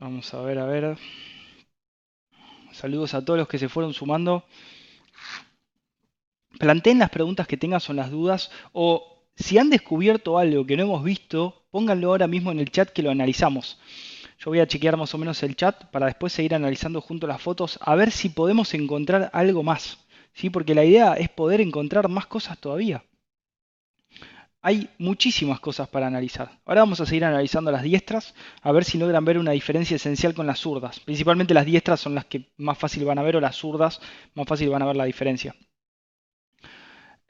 Vamos a ver, a ver. Saludos a todos los que se fueron sumando. Planteen las preguntas que tengan son las dudas o si han descubierto algo que no hemos visto, pónganlo ahora mismo en el chat que lo analizamos. Yo voy a chequear más o menos el chat para después seguir analizando junto las fotos a ver si podemos encontrar algo más. ¿sí? Porque la idea es poder encontrar más cosas todavía. Hay muchísimas cosas para analizar. Ahora vamos a seguir analizando las diestras, a ver si logran ver una diferencia esencial con las zurdas. Principalmente las diestras son las que más fácil van a ver o las zurdas más fácil van a ver la diferencia.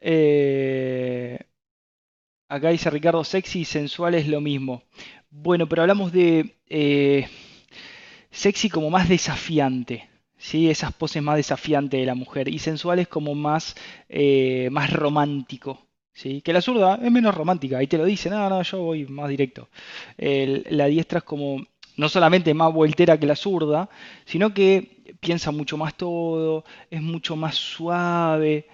Eh, acá dice Ricardo, sexy y sensual es lo mismo. Bueno, pero hablamos de eh, sexy como más desafiante. ¿sí? Esas poses más desafiantes de la mujer. Y sensual es como más, eh, más romántico. ¿Sí? Que la zurda es menos romántica. Ahí te lo dice, no, no, yo voy más directo. la diestra es como no solamente más voltera que la zurda, sino que piensa mucho más todo, es mucho más suave.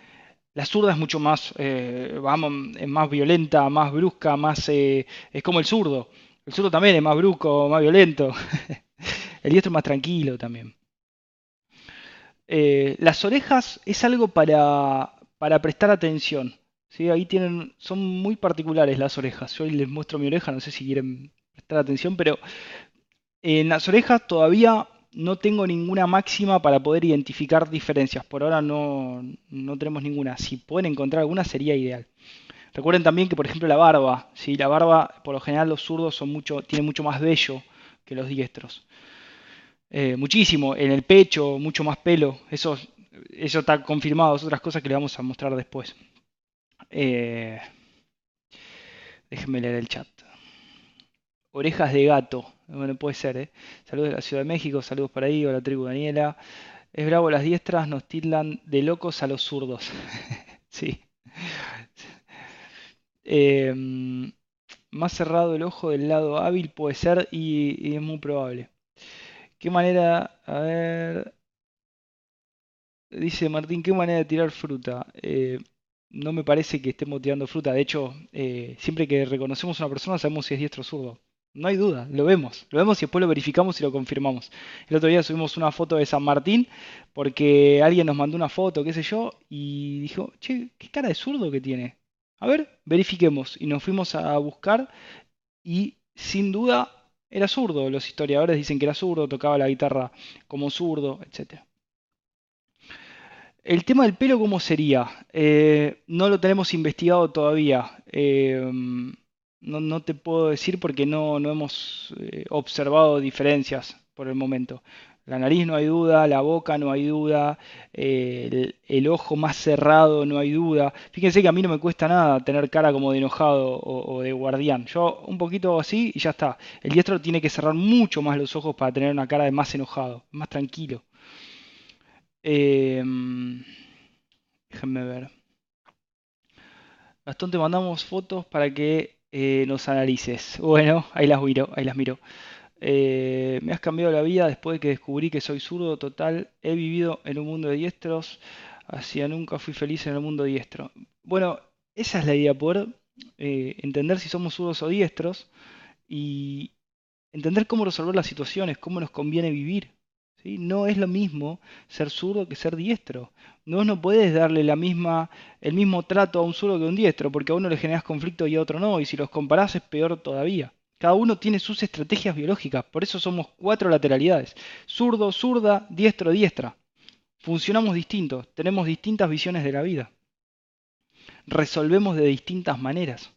La zurda es mucho más, eh, vamos, más violenta, más brusca, más eh, es como el zurdo. El zurdo también es más brusco, más violento. el diestro es más tranquilo también. Eh, las orejas es algo para, para prestar atención. ¿Sí? Ahí tienen, son muy particulares las orejas. Yo hoy les muestro mi oreja, no sé si quieren prestar atención, pero en las orejas todavía no tengo ninguna máxima para poder identificar diferencias. Por ahora no, tenemos ninguna. Si pueden encontrar alguna sería ideal. Recuerden también que, por ejemplo, la barba. ¿sí? La barba, por lo general, los zurdos son tienen mucho más vello que los diestros. Eh, muchísimo. En el pecho, mucho más pelo. Eso, eso está confirmado. Es otras cosas que le vamos a mostrar después. Eh, déjenme leer el chat. Orejas de gato. Bueno, puede ser, ¿eh? Saludos de la Ciudad de México, saludos por ahí, hola tribu Daniela. Es bravo, las diestras nos tildan de locos a los zurdos. sí. Em, más cerrado el ojo del lado hábil puede ser y, es muy probable. ¿Qué manera? A ver. Dice Martín, ¿qué manera de tirar fruta? Eh, no me parece que estemos tirando fruta. De hecho, eh, siempre que reconocemos a una persona sabemos si es diestro o zurdo. No hay duda, lo vemos. Lo vemos y después lo verificamos y lo confirmamos. El otro día subimos una foto de San Martín porque alguien nos mandó una foto, qué sé yo, y dijo, che, qué cara de zurdo que tiene. A ver, verifiquemos. Y nos fuimos a buscar y sin duda era zurdo. Los historiadores dicen que era zurdo, tocaba la guitarra como zurdo, etc. El tema del pelo, ¿cómo sería? Eh, no lo tenemos investigado todavía. Eh, no, te puedo decir porque no, hemos eh, observado diferencias por el momento. La nariz no hay duda, la boca no hay duda, eh, el, ojo más cerrado no hay duda. Fíjense que a mí no me cuesta nada tener cara como de enojado o, de guardián. Yo un poquito así y ya está. El diestro tiene que cerrar mucho más los ojos para tener una cara de más enojado, más tranquilo. Em, déjenme ver. Gastón, te mandamos fotos para que eh, nos analices. Bueno, ahí las miro, ahí las miro. Eh, me has cambiado la vida después de que descubrí que soy zurdo total. He vivido en un mundo de diestros. Hacia nunca fui feliz en el mundo diestro. Bueno, esa es la idea, poder eh, entender si somos zurdos o diestros y entender cómo resolver las situaciones, cómo nos conviene vivir. No es lo mismo ser zurdo que ser diestro. No, no puedes darle la misma, el mismo trato a un zurdo que a un diestro, porque a uno le generas conflicto y a otro no, y si los comparás es peor todavía. Cada uno tiene sus estrategias biológicas, por eso somos cuatro lateralidades. Zurdo, zurda, diestro, diestra. Funcionamos distintos, tenemos distintas visiones de la vida. Resolvemos de distintas maneras.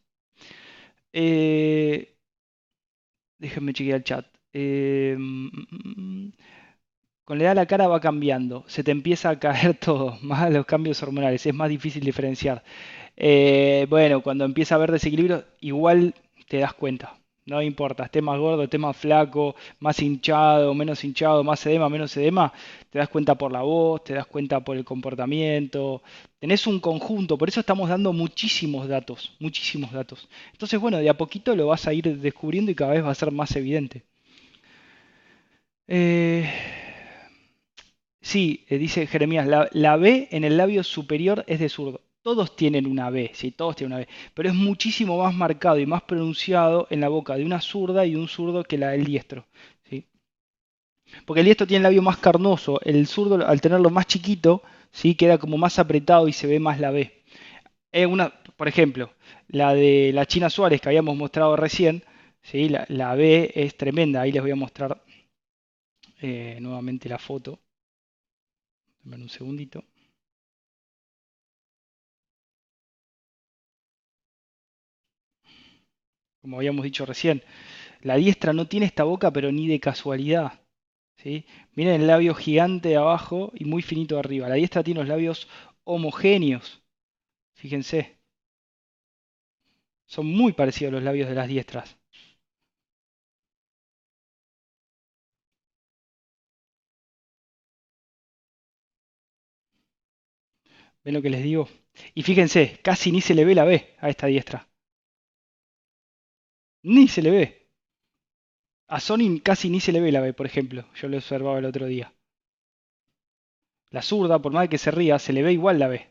Eh, déjenme chequear el chat. Eh, mm, mm, mm, con la edad la cara va cambiando, se te empieza a caer todo, más los cambios hormonales, es más difícil diferenciar. Eh, bueno, cuando empieza a haber desequilibrio, igual te das cuenta. No importa, esté más gordo, esté más flaco, más hinchado, menos hinchado, más edema, menos edema, te das cuenta por la voz, te das cuenta por el comportamiento. Tenés un conjunto, por eso estamos dando muchísimos datos, muchísimos datos. Entonces, bueno, de a poquito lo vas a ir descubriendo y cada vez va a ser más evidente. Eh, Sí, eh, dice Jeremías, la, B en el labio superior es de zurdo. Todos tienen una B, sí, todos tienen una B, pero es muchísimo más marcado y más pronunciado en la boca de una zurda y un zurdo que la del diestro. ¿sí? Porque el diestro tiene el labio más carnoso, el zurdo al tenerlo más chiquito, ¿sí? queda como más apretado y se ve más la B. Es una, por ejemplo, la de la China Suárez que habíamos mostrado recién, ¿sí? la, la B es tremenda, ahí les voy a mostrar eh, nuevamente la foto. Un segundito. Como habíamos dicho recién, la diestra no tiene esta boca, pero ni de casualidad. ¿sí? Miren el labio gigante de abajo y muy finito arriba. La diestra tiene los labios homogéneos. Fíjense. Son muy parecidos los labios de las diestras. ¿Ven lo que les digo? Y fíjense, casi ni se le ve la B a esta diestra. Ni se le ve. A Sony casi ni se le ve la B, por ejemplo. Yo lo observaba el otro día. La zurda, por más que se ría, se le ve igual la B.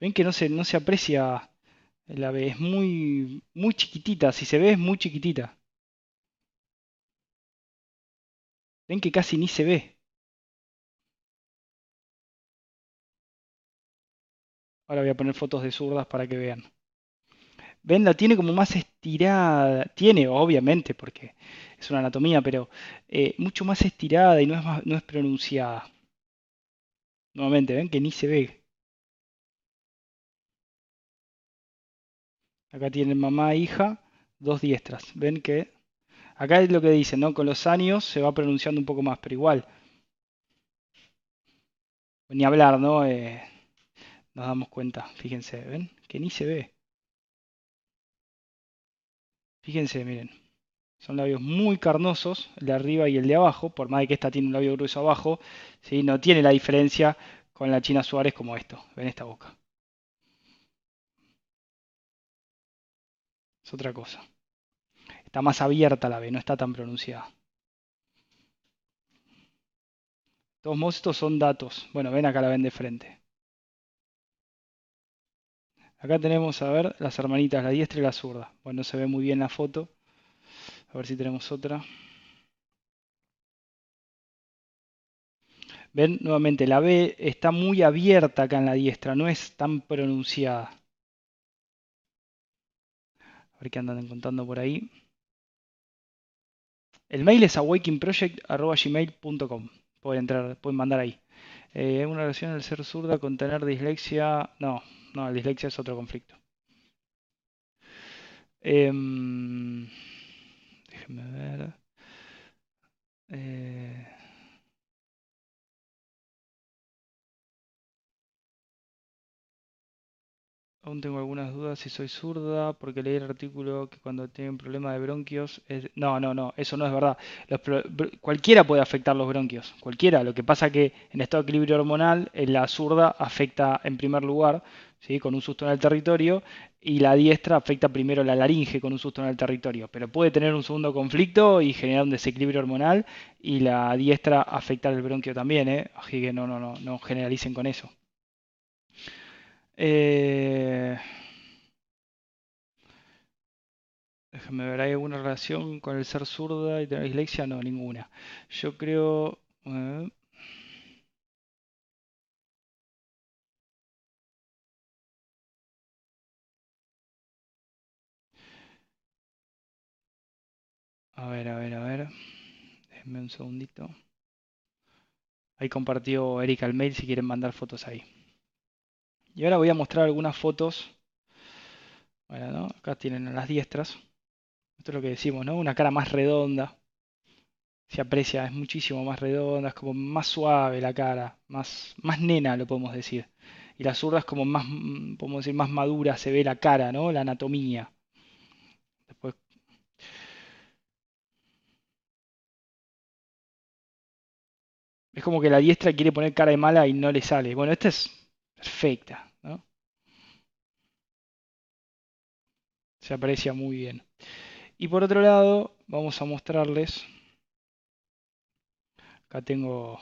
Ven que no se, no se aprecia la B, es muy, muy chiquitita. Si se ve, es muy chiquitita. Ven que casi ni se ve. Ahora voy a poner fotos de zurdas para que vean. Ven, la tiene como más estirada. Tiene, obviamente, porque es una anatomía, pero eh, mucho más estirada y no es, no es pronunciada. Nuevamente, ven que ni se ve. Acá tienen mamá e hija, dos diestras. Ven que acá es lo que dicen, ¿no? Con los años se va pronunciando un poco más, pero igual. Ni hablar, ¿no? Eh, nos damos cuenta, fíjense, ¿ven? Que ni se ve. Fíjense, miren. Son labios muy carnosos, el de arriba y el de abajo, por más de que esta tiene un labio grueso abajo, ¿sí? no tiene la diferencia con la China Suárez como esto. Ven esta boca. Es otra cosa. Está más abierta la B, no está tan pronunciada. Todos modos, estos son datos. Bueno, ven acá la ven de frente. Acá tenemos, a ver, las hermanitas, la diestra y la zurda. Bueno, se ve muy bien la foto. A ver si tenemos otra. Ven, nuevamente, la B está muy abierta acá en la diestra, no es tan pronunciada. A ver qué andan encontrando por ahí. El mail es awakingproject.gmail.com. Pueden entrar, pueden mandar ahí. Eh, una relación al ser zurda con tener dislexia. No, no, la dislexia es otro conflicto. Em, déjenme ver. Eh, Aún tengo algunas dudas si soy zurda, porque leí el artículo que cuando tienen problema de bronquios... No, no, no, eso no es verdad. Cualquiera puede afectar los bronquios, cualquiera. Lo que pasa que en estado de equilibrio hormonal, la zurda afecta en primer lugar, ¿sí? con un susto en el territorio, y la diestra afecta primero la laringe con un susto en el territorio. Pero puede tener un segundo conflicto y generar un desequilibrio hormonal, y la diestra afectar el bronquio también, ¿eh? Así que no, no, no, no generalicen con eso. Eh, ver, ¿hay alguna relación con el ser zurda y tener dislexia? No, ninguna. Yo creo... a ver, a ver, a ver. Déjenme un segundito. Ahí compartió Erika el mail si quieren mandar fotos ahí. Y ahora voy a mostrar algunas fotos. Bueno, acá tienen las diestras. Esto es lo que decimos, ¿no? Una cara más redonda. Se aprecia, es muchísimo más redonda, es como más suave la cara, más, más nena lo podemos decir. Y la zurda es como más, mm, podemos decir, más madura, se ve la cara, ¿no? La anatomía. Es como que la diestra quiere poner cara de mala y no le sale. Bueno, esta es perfecta, ¿no? Se aprecia muy bien. Y por otro lado, vamos a mostrarles. Acá tengo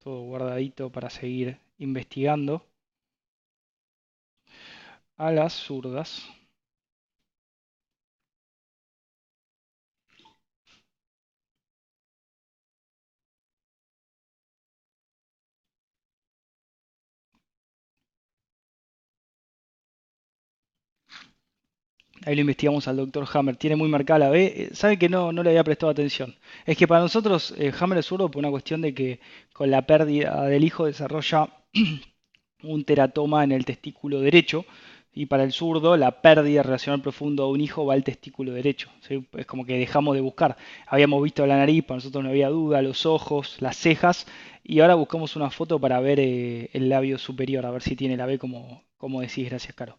todo guardadito para seguir investigando. A las zurdas. Ahí lo investigamos al doctor Hammer. Tiene muy marcada la B. Eh, Sabe que no, no le había prestado atención. Es que para nosotros eh, Hammer es zurdo por una cuestión de que con la pérdida del hijo desarrolla un teratoma en el testículo derecho. Y para el zurdo, la pérdida relacional profundo de un hijo va al testículo derecho. Es como que dejamos de buscar. Habíamos visto la nariz, para nosotros no había duda, los ojos, las cejas. Y ahora buscamos una foto para ver eh, el labio superior, a ver si tiene la B como, como decís. Gracias, Caro.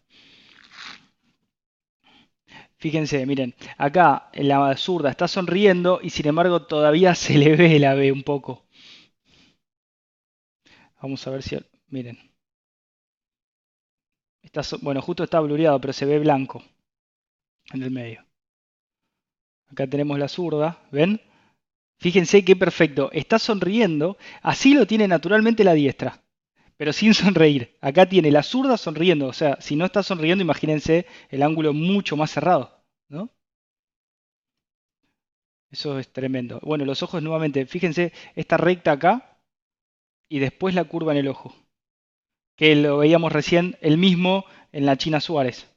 Fíjense, miren, acá la zurda está sonriendo y sin embargo todavía se le ve la B un poco. Vamos a ver si... Miren. Está, bueno, justo está blureado, pero se ve blanco en el medio. Acá tenemos la zurda, ¿ven? Fíjense qué perfecto. Está sonriendo, así lo tiene naturalmente la diestra, pero sin sonreír. Acá tiene la zurda sonriendo, o sea, si no está sonriendo, imagínense el ángulo mucho más cerrado. ¿no? Eso es tremendo. Bueno, los ojos nuevamente, fíjense esta recta acá y después la curva en el ojo, que lo veíamos recién el mismo en la China Suárez.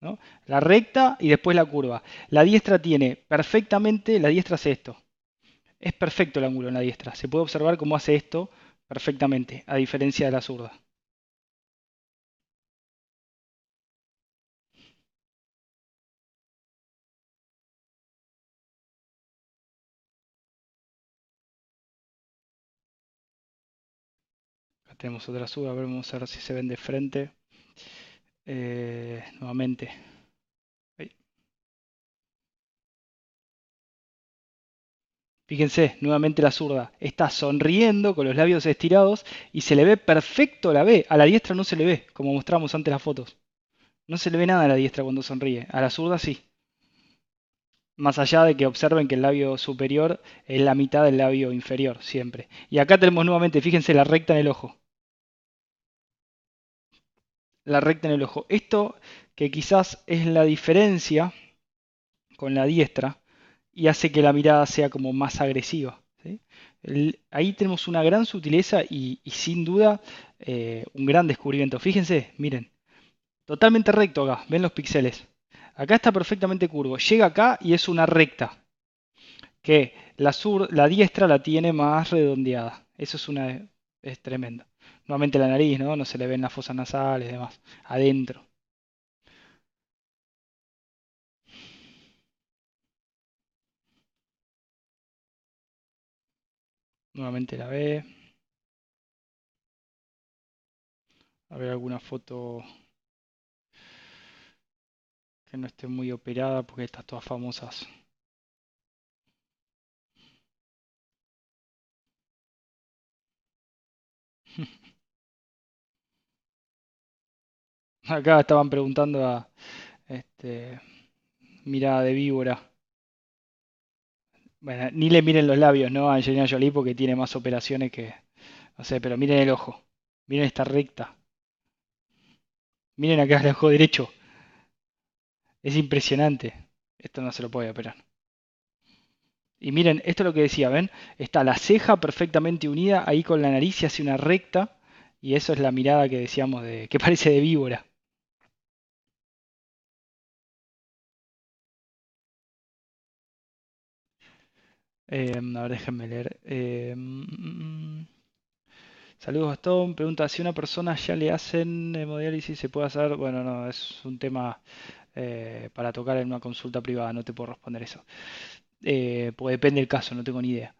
¿no? La recta y después la curva. La diestra tiene perfectamente, la diestra hace esto. Es perfecto el ángulo en la diestra. Se puede observar cómo hace esto perfectamente, a diferencia de la zurda. tenemos otra suba, vamos a ver si se ven de frente. Eh, nuevamente. Fíjense, nuevamente la zurda está sonriendo con los labios estirados y se le ve perfecto la B. A la diestra no se le ve, como mostramos antes las fotos. No se le ve nada a la diestra cuando sonríe. A la zurda sí. Más allá de que observen que el labio superior es la mitad del labio inferior, siempre. Y acá tenemos nuevamente, fíjense la recta en el ojo la recta en el ojo. Esto que quizás es la diferencia con la diestra y hace que la mirada sea como más agresiva. ahí tenemos una gran sutileza y, sin duda eh, un gran descubrimiento. Fíjense, miren, totalmente recto acá, ven los píxeles. Acá está perfectamente curvo, llega acá y es una recta, que la, la diestra la tiene más redondeada. Eso es, una, es tremendo. Nuevamente la nariz, ¿no? No se le ven las fosas nasales y demás. Adentro. Nuevamente la ve. A ver alguna foto que no esté muy operada porque estas todas famosas. Acá estaban preguntando a este, mirada de víbora. Bueno, ni le miren los labios, ¿no? A Angelina Jolie porque tiene más operaciones que. No sé, pero miren el ojo. Miren esta recta. Miren acá el ojo derecho. Es impresionante. Esto no se lo puede operar. Y miren, esto es lo que decía, ¿ven? Está la ceja perfectamente unida ahí con la nariz y hace una recta. Y eso es la mirada que decíamos de. que parece de víbora. Em, a ver, déjenme leer. Mm, saludos, Gastón. Pregunta, si una persona ya le hacen hemodiálisis, ¿se puede hacer? Bueno, no, es un tema eh, para tocar en una consulta privada, no te puedo responder eso. Eh, pues depende del caso, no tengo ni idea.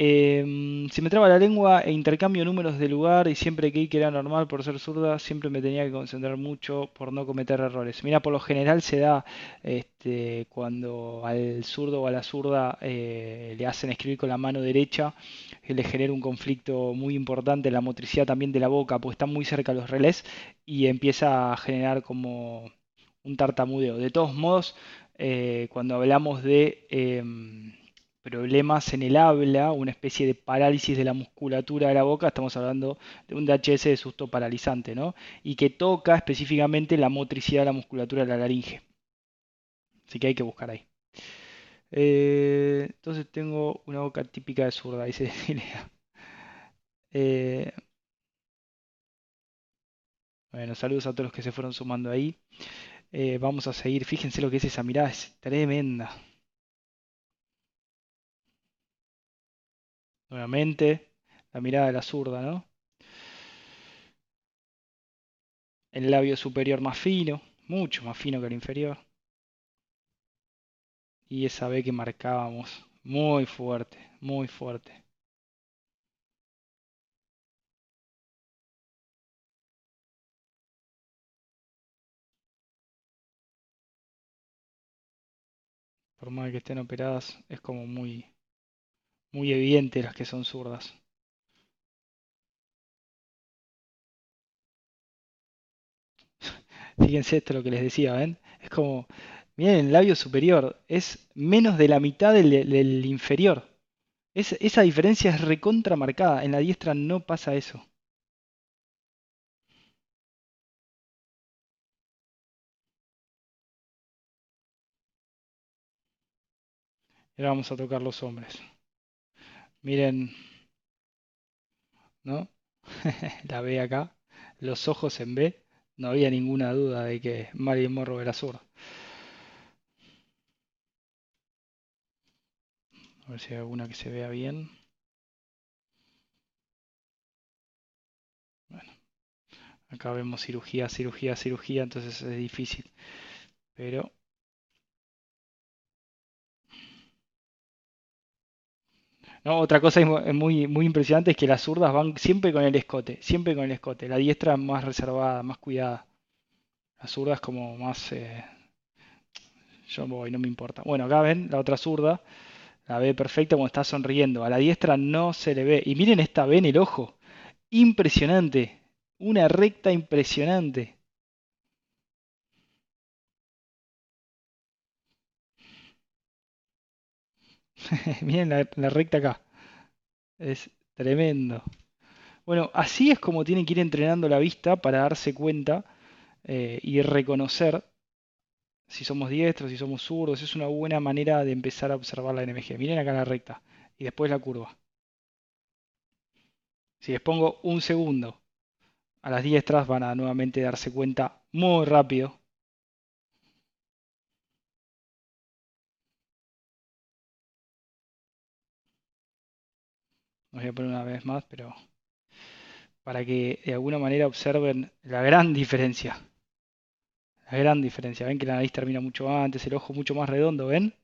Em, si me traba la lengua e intercambio números de lugar y siempre que era normal por ser zurda, siempre me tenía que concentrar mucho por no cometer errores. Mira, por lo general se da este, cuando al zurdo o a la zurda eh, le hacen escribir con la mano derecha, que le genera un conflicto muy importante en la motricidad también de la boca, porque están muy cerca los relés y empieza a generar como un tartamudeo. De todos modos, eh, cuando hablamos de em, problemas en el habla, una especie de parálisis de la musculatura de la boca, estamos hablando de un DHS de susto paralizante, ¿no? Y que toca específicamente la motricidad de la musculatura de la laringe. Así que hay que buscar ahí. Eh, entonces tengo una boca típica de zurda, dice eh, bueno, saludos a todos los que se fueron sumando ahí. Eh, vamos a seguir. Fíjense lo que es esa mirada, es tremenda. Nuevamente, la mirada de la zurda, ¿no? El labio superior más fino, mucho más fino que el inferior. Y esa B que marcábamos, muy fuerte, muy fuerte. Por más que estén operadas, es como muy, muy evidente las que son zurdas. Fíjense esto lo que les decía, ¿ven? Es como, miren el labio superior, es menos de la mitad del, inferior. esa diferencia es recontra marcada. En la diestra no pasa eso. Ahora vamos a tocar los hombres. Miren, ¿no? la B acá, los ojos en B. No había ninguna duda de que Marilyn Morro era zurdo. A ver si hay alguna que se vea bien. Bueno, acá vemos cirugía, cirugía, cirugía, entonces es difícil. Pero otra cosa muy, impresionante es que las zurdas van siempre con el escote, siempre con el escote. La diestra es más reservada, más cuidada. La zurda es como más... Eh, yo voy, no me importa. Bueno, acá ven la otra zurda. La ve perfecta como está sonriendo. A la diestra no se le ve. Y miren esta ve en el ojo. Impresionante. Una recta impresionante. Miren la, recta acá. Es tremendo. Bueno, así es como tienen que ir entrenando la vista para darse cuenta eh, y reconocer si somos diestros, si somos zurdos. Es una buena manera de empezar a observar la NMG. Miren acá la recta y después la curva. Si les pongo un segundo a las diestras van a nuevamente darse cuenta muy rápido voy a poner una vez más, pero para que de alguna manera observen la gran diferencia. La gran diferencia. Ven que la nariz termina mucho antes, el ojo mucho más redondo, ¿ven?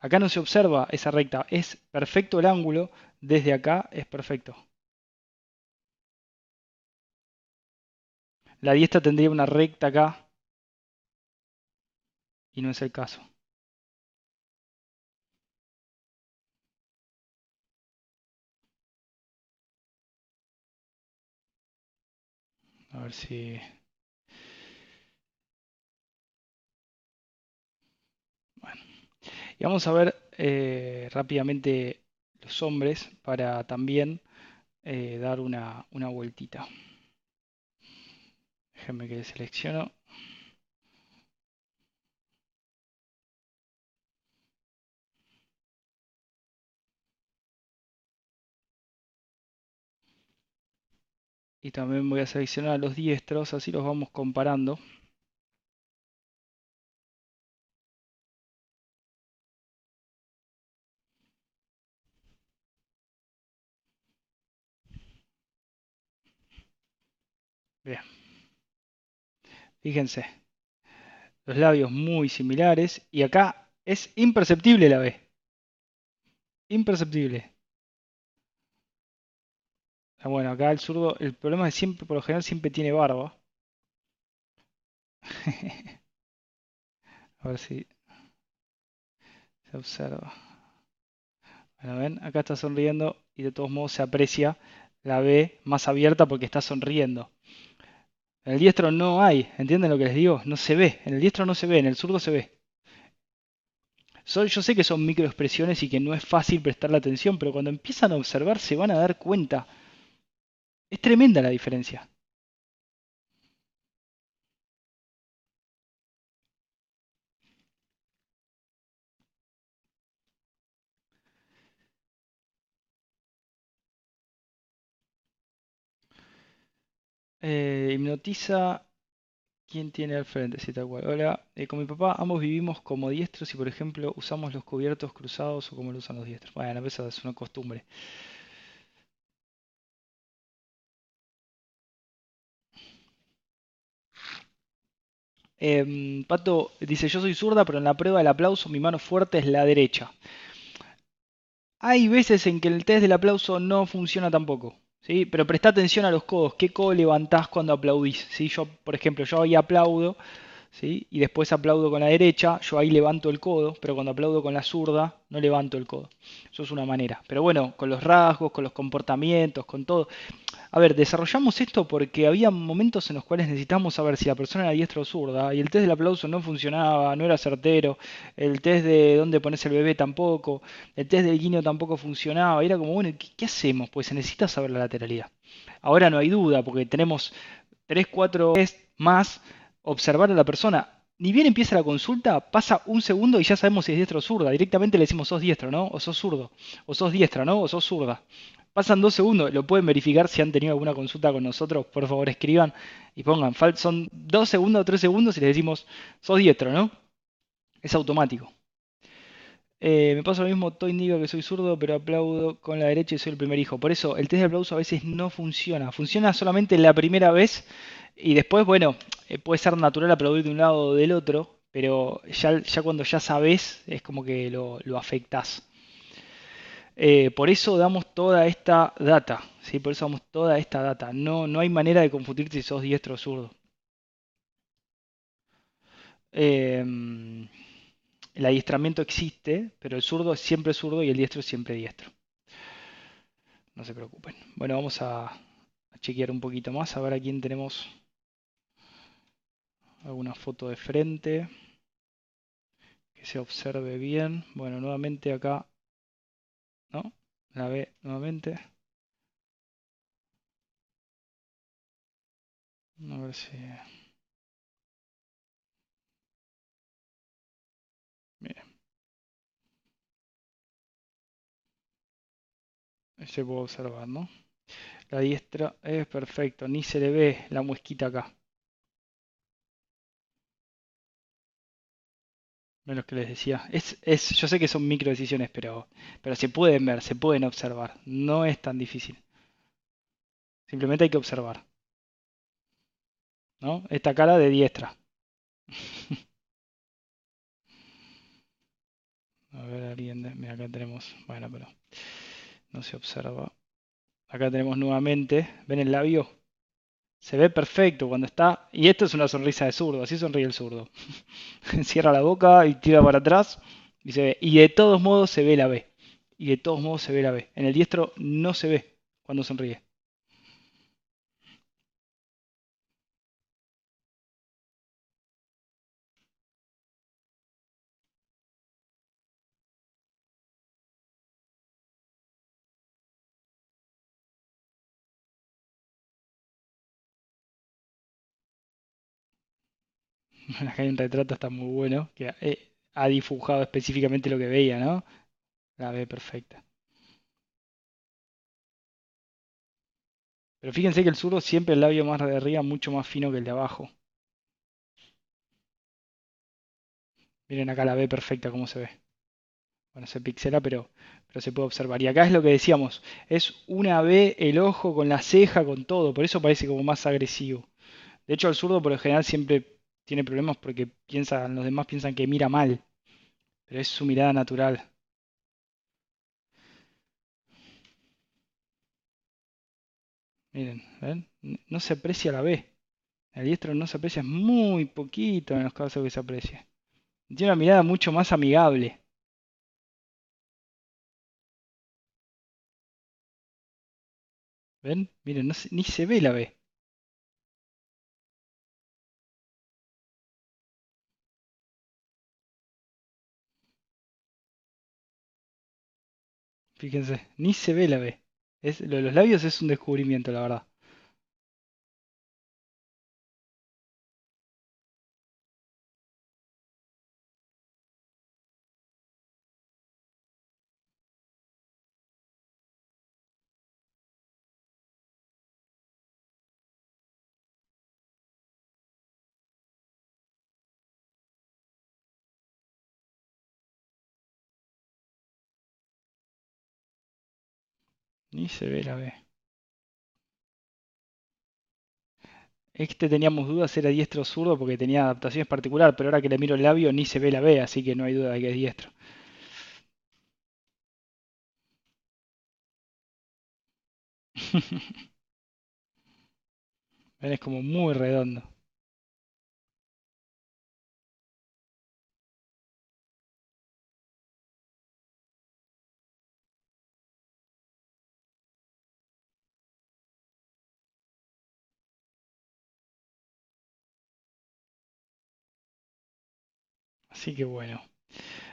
Acá no se observa esa recta, es perfecto el ángulo, desde acá es perfecto. La diestra tendría una recta acá y no es el caso. A ver si... Bueno. Y vamos a ver eh, rápidamente los hombres para también eh, dar una, una vueltita. Déjenme que selecciono. Y también voy a seleccionar a los diestros, así los vamos comparando. Bien. Fíjense. Los labios muy similares y acá es imperceptible la B. Imperceptible. Ah, bueno, acá el zurdo, el problema es siempre, por lo general, siempre tiene barba. A ver si se observa. Bueno, ven, acá está sonriendo y de todos modos se aprecia la B más abierta porque está sonriendo. En el diestro no hay, ¿entienden lo que les digo? No se ve, en el diestro no se ve, en el zurdo se ve. yo sé que son microexpresiones y que no es fácil prestarle atención, pero cuando empiezan a observar se van a dar cuenta es tremenda la diferencia. Eh, hipnotiza ¿Quién tiene al frente? Sí, tal cual. Hola, eh, con mi papá ambos vivimos como diestros y por ejemplo usamos los cubiertos cruzados o como lo usan los diestros. Bueno, eso es una costumbre. Em, Pato dice, yo soy zurda, pero en la prueba del aplauso mi mano fuerte es la derecha. Hay veces en que el test del aplauso no funciona tampoco. ¿sí? Pero presta atención a los codos. ¿Qué codo levantás cuando aplaudís? ¿sí? Yo, por ejemplo, yo ahí aplaudo y después aplaudo con la derecha. Yo ahí levanto el codo, pero cuando aplaudo con la zurda no levanto el codo. Eso es una manera. Pero bueno, con los rasgos, con los comportamientos, con todo. A ver, desarrollamos esto porque había momentos en los cuales necesitamos saber si la persona era diestra o zurda y el test del aplauso no funcionaba, no era certero, el test de dónde pones el bebé tampoco, el test del guiño tampoco funcionaba, era como, bueno, ¿qué, qué hacemos? Pues se necesita saber la lateralidad. Ahora no hay duda porque tenemos 3, 4 test más, observar a la persona. Ni bien empieza la consulta, pasa un segundo y ya sabemos si es diestra o zurda. Directamente le decimos sos diestro, ¿no? O sos zurdo. O sos diestra, ¿no? O sos zurda. Pasan dos segundos, lo pueden verificar si han tenido alguna consulta con nosotros, por favor escriban y pongan, son dos segundos o tres segundos y les decimos, sos diestro, ¿no? Es automático. Eh, me pasa lo mismo, Toy indica que soy zurdo, pero aplaudo con la derecha y soy el primer hijo. Por eso el test de aplauso a veces no funciona. Funciona solamente la primera vez y después, bueno, eh, puede ser natural aplaudir de un lado o del otro, pero ya, cuando ya sabes es como que lo, lo afectás. Eh, por eso damos toda esta data, ¿sí? por eso damos toda esta data. No, no hay manera de confundir si sos diestro o zurdo. El adiestramiento existe, pero el zurdo es siempre zurdo y el diestro es siempre diestro. No se preocupen. Bueno, vamos a, chequear un poquito más, a ver a quién tenemos alguna foto de frente, que se observe bien. Bueno, nuevamente acá ¿no? La B nuevamente. A ver si... Se puede observar, ¿no? La diestra es perfecto, ni se le ve la muesquita acá. Menos que les decía. Es, es, yo sé que son micro decisiones, pero, pero se pueden ver, se pueden observar. No es tan difícil. Simplemente hay que observar. ¿No? Esta cara de diestra. A ver, alguien. Mira, acá tenemos. Bueno, pero no se observa. Acá tenemos nuevamente. ¿Ven el labio? Se ve perfecto cuando está. Y esto es una sonrisa de zurdo, así sonríe el zurdo. Cierra la boca y tira para atrás y se ve. Y de todos modos se ve la B. Y de todos modos se ve la B. En el diestro no se ve cuando sonríe. Acá hay un retrato, está muy bueno, que eh, ha dibujado específicamente lo que veía, ¿no? La ve perfecta. Pero fíjense que el zurdo siempre el labio más de arriba mucho más fino que el de abajo. Miren acá la B perfecta como se ve. Bueno, se pixela, pero, pero se puede observar. Y acá es lo que decíamos, es una B el ojo con la ceja, con todo, por eso parece como más agresivo. De hecho, el zurdo por lo general siempre tiene problemas porque piensa, los demás piensan que mira mal, pero es su mirada natural. Miren, ¿ven? No se aprecia la B. El diestro no se aprecia, es muy poquito en los casos que se aprecia. Tiene una mirada mucho más amigable. ¿Ven? Miren, ni se ve la B. Fíjense, ni se ve la B. Lo de los labios es un descubrimiento, la verdad. Ni se ve la B. Este teníamos dudas, era diestro o zurdo porque tenía adaptaciones particular, pero ahora que le miro el labio ni se ve la B, así que no hay duda de que es diestro. es como muy redondo. Así que bueno.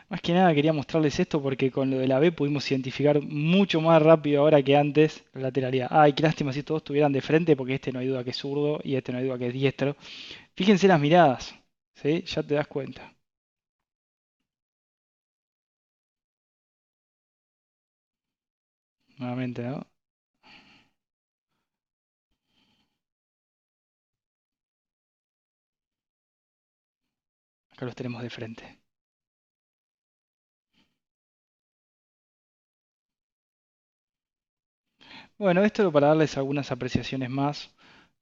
Más que nada quería mostrarles esto porque con lo de la B pudimos identificar mucho más rápido ahora que antes la lateralidad. Ay, qué lástima si todos estuvieran de frente porque este no hay duda que es zurdo y este no hay duda que es diestro. Fíjense las miradas, ¿sí? Ya te das cuenta. Nuevamente, ¿no? Los tenemos de frente. Bueno, esto para darles algunas apreciaciones más,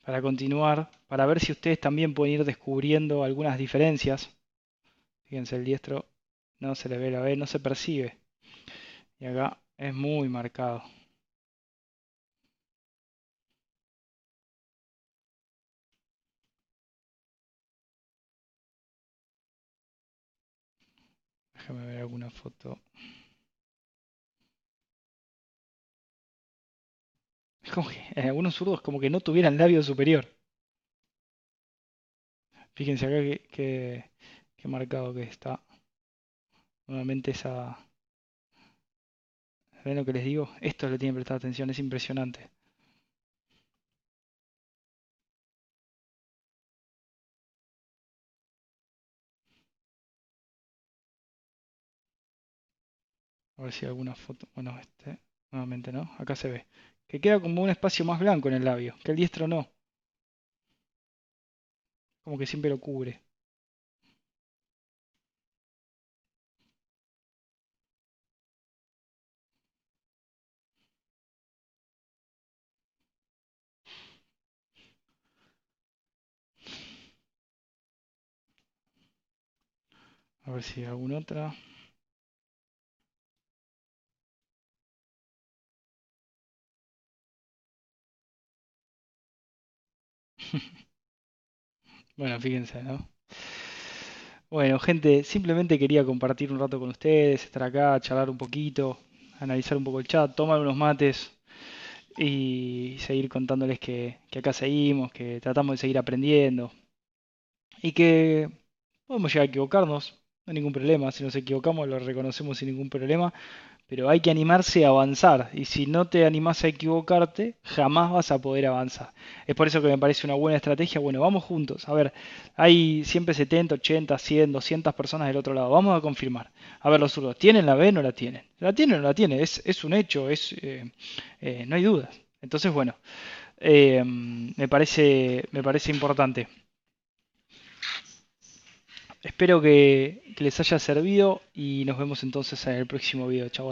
para continuar, para ver si ustedes también pueden ir descubriendo algunas diferencias. Fíjense, el diestro no se le ve la B, no se percibe. Y acá es muy marcado. Déjame ver alguna foto. Es como que algunos zurdos como que no tuvieran labio superior. Fíjense acá que, que, marcado que está. Nuevamente esa... ¿Ven lo que les digo? Esto le tienen que prestar atención, es impresionante. A ver si hay alguna foto. Bueno, este, nuevamente no. Acá se ve. Que queda como un espacio más blanco en el labio. Que el diestro no. Como que siempre lo cubre. A ver si hay alguna otra. Bueno, fíjense, ¿no? Bueno, gente, simplemente quería compartir un rato con ustedes, estar acá, charlar un poquito, analizar un poco el chat, tomar unos mates y seguir contándoles que, que acá seguimos, que tratamos de seguir aprendiendo y que podemos llegar a equivocarnos, hay ningún problema, si nos equivocamos lo reconocemos sin ningún problema, pero hay que animarse a avanzar y si no te animas a equivocarte, jamás vas a poder avanzar. Es por eso que me parece una buena estrategia. Bueno, vamos juntos. A ver, hay siempre 70, 80, 100, 200 personas del otro lado. Vamos a confirmar. A ver, los zurdos, ¿tienen la B o no la tienen? ¿La tienen o no la tienen? Es, es un hecho, es, eh, eh, no hay dudas. Entonces, bueno, eh, me, parece, me parece importante. Espero que, les haya servido y nos vemos entonces en el próximo video. Chau a.